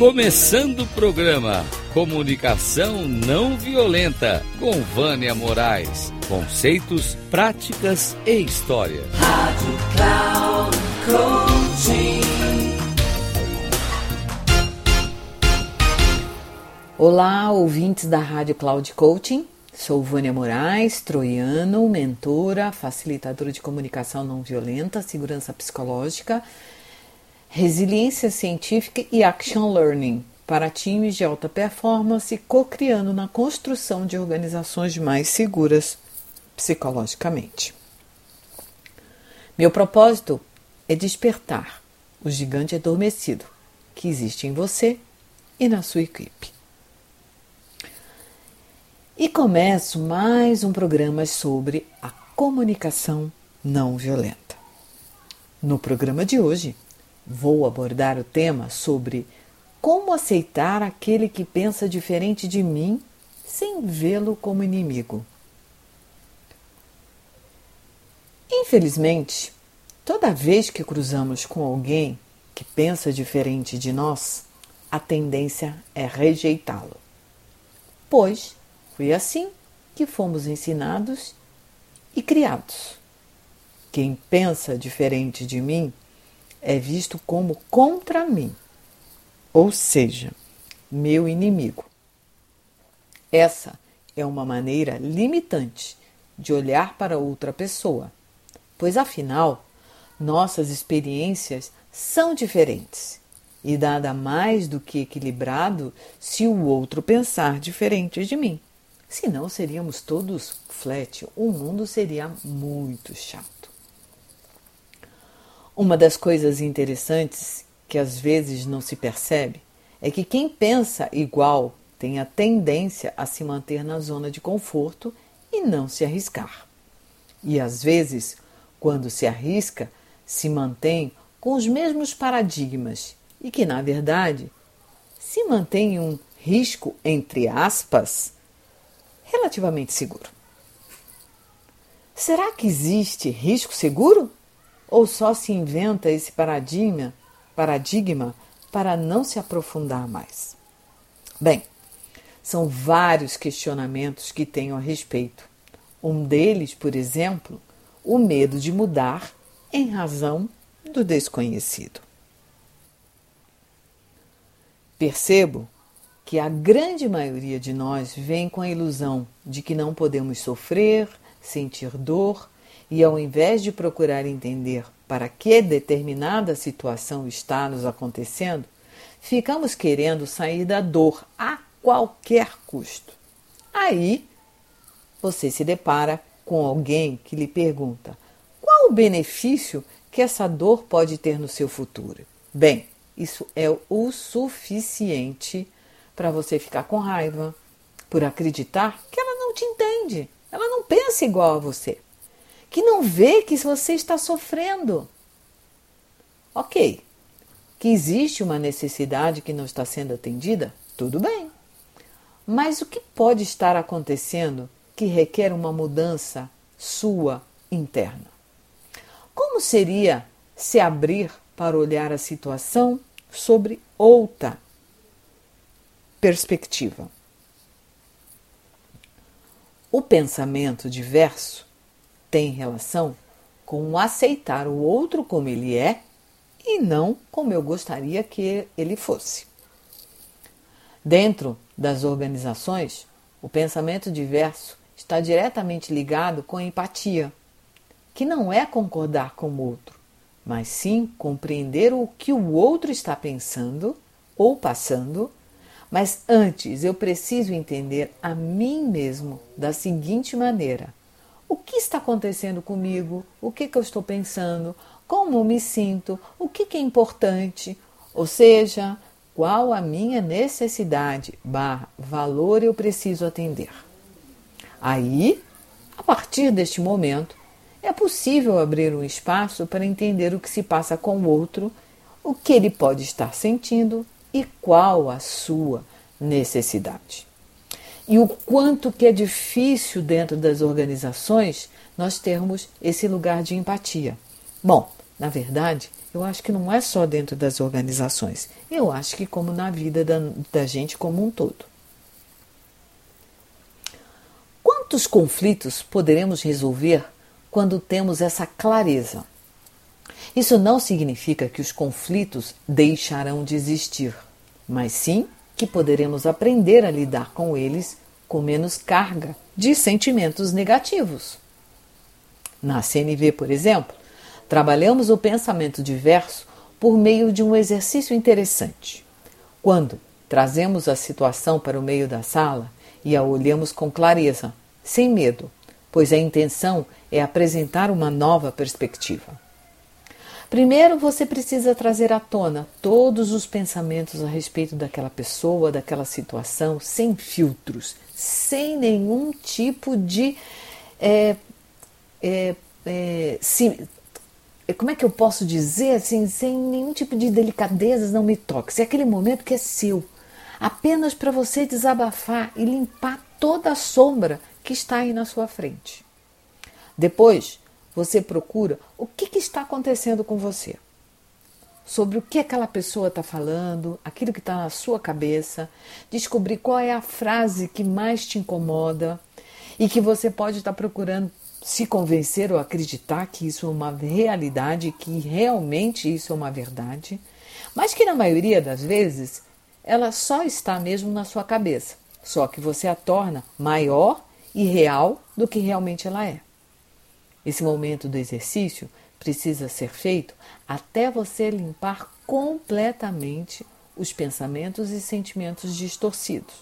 Começando o programa Comunicação Não Violenta com Vânia Moraes. Conceitos, práticas e história. Rádio Cloud Coaching. Olá, ouvintes da Rádio Cloud Coaching. Sou Vânia Moraes, troiano, mentora, facilitadora de comunicação não violenta, segurança psicológica, resiliência científica e action learning para times de alta performance, co-criando na construção de organizações mais seguras psicologicamente. Meu propósito é despertar o gigante adormecido que existe em você e na sua equipe. E começo mais um programa sobre a comunicação não violenta. No programa de hoje, vou abordar o tema sobre como aceitar aquele que pensa diferente de mim sem vê-lo como inimigo. Infelizmente, toda vez que cruzamos com alguém que pensa diferente de nós, a tendência é rejeitá-lo, pois foi assim que fomos ensinados e criados. Quem pensa diferente de mim é visto como contra mim, ou seja, meu inimigo. Essa é uma maneira limitante de olhar para outra pessoa, pois afinal, nossas experiências são diferentes e nada mais do que equilibrado se o outro pensar diferente de mim. Senão seríamos todos flat, o mundo seria muito chato. Uma das coisas interessantes que às vezes não se percebe é que quem pensa igual tem a tendência a se manter na zona de conforto e não se arriscar. E às vezes, quando se arrisca, se mantém com os mesmos paradigmas e que, na verdade, se mantém um risco, entre aspas, relativamente seguro. Será que existe risco seguro? Ou só se inventa esse paradigma, paradigma para não se aprofundar mais? Bem, são vários questionamentos que tenho a respeito. Um deles, por exemplo, o medo de mudar em razão do desconhecido. Percebo que a grande maioria de nós vem com a ilusão de que não podemos sofrer, sentir dor e, ao invés de procurar entender para que determinada situação está nos acontecendo, ficamos querendo sair da dor a qualquer custo. Aí você se depara com alguém que lhe pergunta: qual o benefício que essa dor pode ter no seu futuro? Bem, isso é o suficiente para você ficar com raiva, por acreditar que ela não te entende, ela não pensa igual a você, que não vê que você está sofrendo. Ok, que existe uma necessidade que não está sendo atendida, tudo bem. Mas o que pode estar acontecendo que requer uma mudança sua interna? Como seria se abrir para olhar a situação sobre outra perspectiva. O pensamento diverso tem relação com aceitar o outro como ele é e não como eu gostaria que ele fosse. Dentro das organizações, o pensamento diverso está diretamente ligado com a empatia, que não é concordar com o outro, mas sim compreender o que o outro está pensando ou passando mas antes eu preciso entender a mim mesmo da seguinte maneira: o que está acontecendo comigo? O que, que eu estou pensando? Como me sinto? O que, que é importante? Ou seja, qual a minha necessidade barra valor eu preciso atender. Aí, a partir deste momento, é possível abrir um espaço para entender o que se passa com o outro, o que ele pode estar sentindo e qual a sua necessidade. E o quanto que é difícil dentro das organizações nós termos esse lugar de empatia. Bom, Na verdade, eu acho que não é só dentro das organizações, eu acho que como na vida da, da gente como um todo. Quantos conflitos poderemos resolver quando temos essa clareza? Isso não significa que os conflitos deixarão de existir, mas sim que poderemos aprender a lidar com eles com menos carga de sentimentos negativos. Na CNV, por exemplo, trabalhamos o pensamento diverso por meio de um exercício interessante. Quando trazemos a situação para o meio da sala e a olhamos com clareza, sem medo, pois a intenção é apresentar uma nova perspectiva. Primeiro você precisa trazer à tona todos os pensamentos a respeito daquela pessoa, daquela situação, sem filtros, sem nenhum tipo de. É, é, é, se, é, como é que eu posso dizer assim, sem nenhum tipo de delicadezas, não me toque. É aquele momento que é seu, apenas para você desabafar e limpar toda a sombra que está aí na sua frente. Depois, você procura o que, que está acontecendo com você. Sobre o que aquela pessoa está falando, aquilo que está na sua cabeça, descobrir qual é a frase que mais te incomoda e que você pode estar procurando se convencer ou acreditar que isso é uma realidade, que realmente isso é uma verdade, mas que na maioria das vezes ela só está mesmo na sua cabeça, só que você a torna maior e real do que realmente ela é. Esse momento do exercício precisa ser feito até você limpar completamente os pensamentos e sentimentos distorcidos.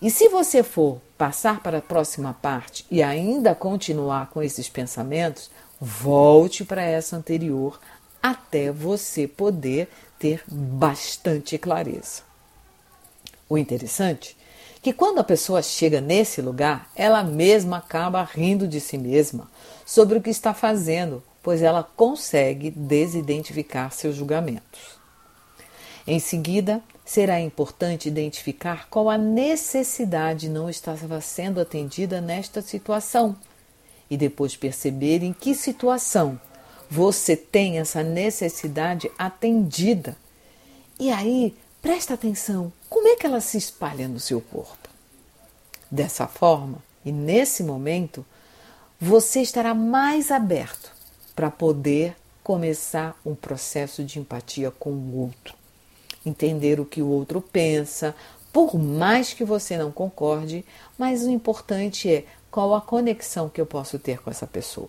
E se você for passar para a próxima parte e ainda continuar com esses pensamentos, volte para essa anterior até você poder ter bastante clareza. O interessante que quando a pessoa chega nesse lugar, ela mesma acaba rindo de si mesma sobre o que está fazendo, pois ela consegue desidentificar seus julgamentos. Em seguida, será importante identificar qual a necessidade não estava sendo atendida nesta situação e depois perceber em que situação você tem essa necessidade atendida. E aí, presta atenção como é que ela se espalha no seu corpo? Dessa forma, e nesse momento, você estará mais aberto para poder começar um processo de empatia com o outro. Entender o que o outro pensa, por mais que você não concorde, mas o importante é qual a conexão que eu posso ter com essa pessoa.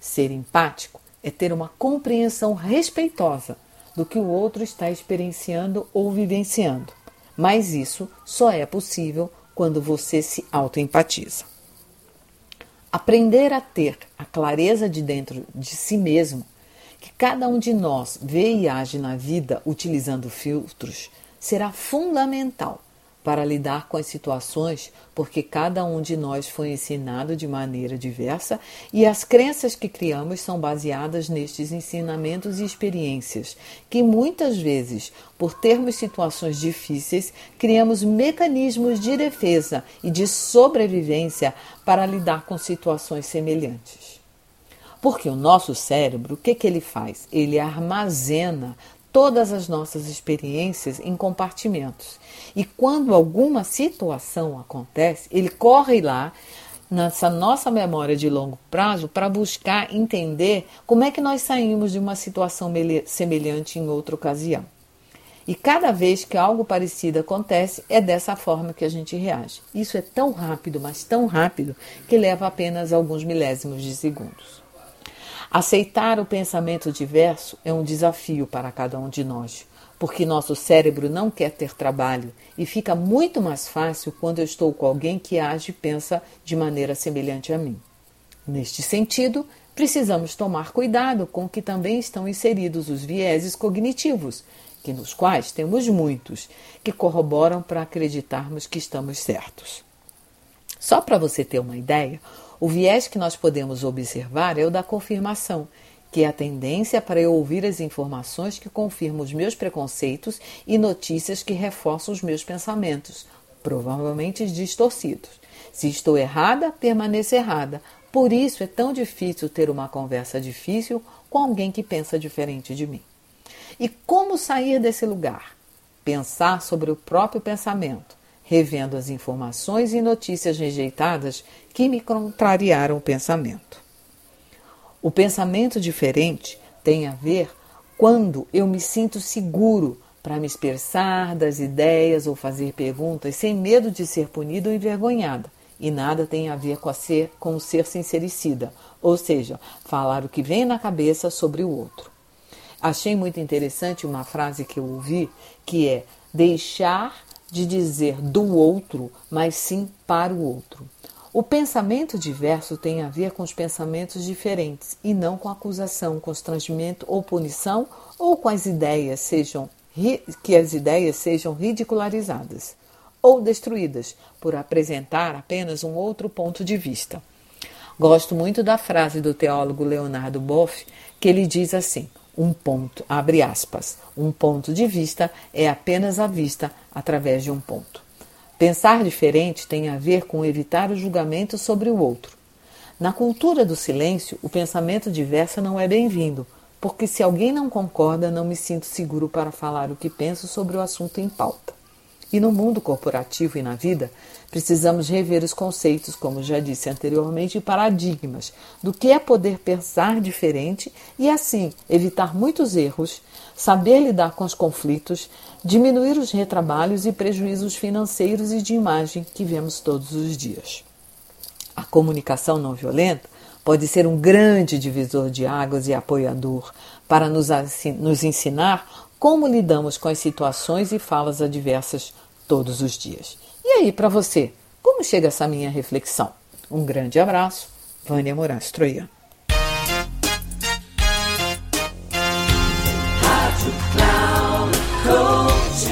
Ser empático é ter uma compreensão respeitosa do que o outro está experienciando ou vivenciando. Mas isso só é possível quando você se autoempatiza. Aprender a ter a clareza de dentro de si mesmo, que cada um de nós vê e age na vida utilizando filtros, será fundamental para lidar com as situações, porque cada um de nós foi ensinado de maneira diversa e as crenças que criamos são baseadas nestes ensinamentos e experiências, que muitas vezes, por termos situações difíceis, criamos mecanismos de defesa e de sobrevivência para lidar com situações semelhantes. Porque o nosso cérebro, o que, que ele faz? Ele armazena todas as nossas experiências em compartimentos. E quando alguma situação acontece, ele corre lá nessa nossa memória de longo prazo para buscar entender como é que nós saímos de uma situação semelhante em outra ocasião. E cada vez que algo parecido acontece, é dessa forma que a gente reage. Isso é tão rápido, mas tão rápido, que leva apenas alguns milésimos de segundos. Aceitar o pensamento diverso é um desafio para cada um de nós, porque nosso cérebro não quer ter trabalho e fica muito mais fácil quando eu estou com alguém que age e pensa de maneira semelhante a mim. Neste sentido, precisamos tomar cuidado com que também estão inseridos os vieses cognitivos, que nos quais temos muitos, que corroboram para acreditarmos que estamos certos. Só para você ter uma ideia, o viés que nós podemos observar é o da confirmação, que é a tendência para eu ouvir as informações que confirmam os meus preconceitos e notícias que reforçam os meus pensamentos, provavelmente distorcidos. Se estou errada, permaneço errada. Por isso é tão difícil ter uma conversa difícil com alguém que pensa diferente de mim. E como sair desse lugar? Pensar sobre o próprio pensamento, revendo as informações e notícias rejeitadas que me contrariaram o pensamento. O pensamento diferente tem a ver quando eu me sinto seguro para me expressar das ideias ou fazer perguntas sem medo de ser punido ou envergonhada. E nada tem a ver com, a ser, com ser sincericida, ou seja, falar o que vem na cabeça sobre o outro. Achei muito interessante uma frase que eu ouvi que é deixar de dizer do outro, mas sim para o outro. O pensamento diverso tem a ver com os pensamentos diferentes e não com acusação, constrangimento ou punição ou com as ideias sejam que as ideias sejam ridicularizadas ou destruídas por apresentar apenas um outro ponto de vista. Gosto muito da frase do teólogo Leonardo Boff, que ele diz assim: um ponto, abre aspas, um ponto de vista é apenas a vista através de um ponto. Pensar diferente tem a ver com evitar o julgamento sobre o outro. Na cultura do silêncio, o pensamento diverso não é bem-vindo, porque se alguém não concorda, não me sinto seguro para falar o que penso sobre o assunto em pauta. E no mundo corporativo e na vida, precisamos rever os conceitos, como já disse anteriormente, e paradigmas do que é poder pensar diferente e, assim, evitar muitos erros, saber lidar com os conflitos, diminuir os retrabalhos e prejuízos financeiros e de imagem que vemos todos os dias. A comunicação não violenta pode ser um grande divisor de águas e apoiador para nos, ensinar como lidamos com as situações e falas adversas todos os dias. E aí, para você, como chega essa minha reflexão? Um grande abraço, Vânia Moraes Troiano.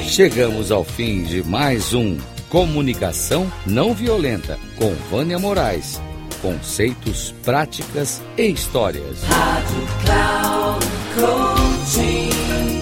Chegamos ao fim de mais um Comunicação Não Violenta com Vânia Moraes. Conceitos, práticas e histórias. Rádio Cloud Coaching.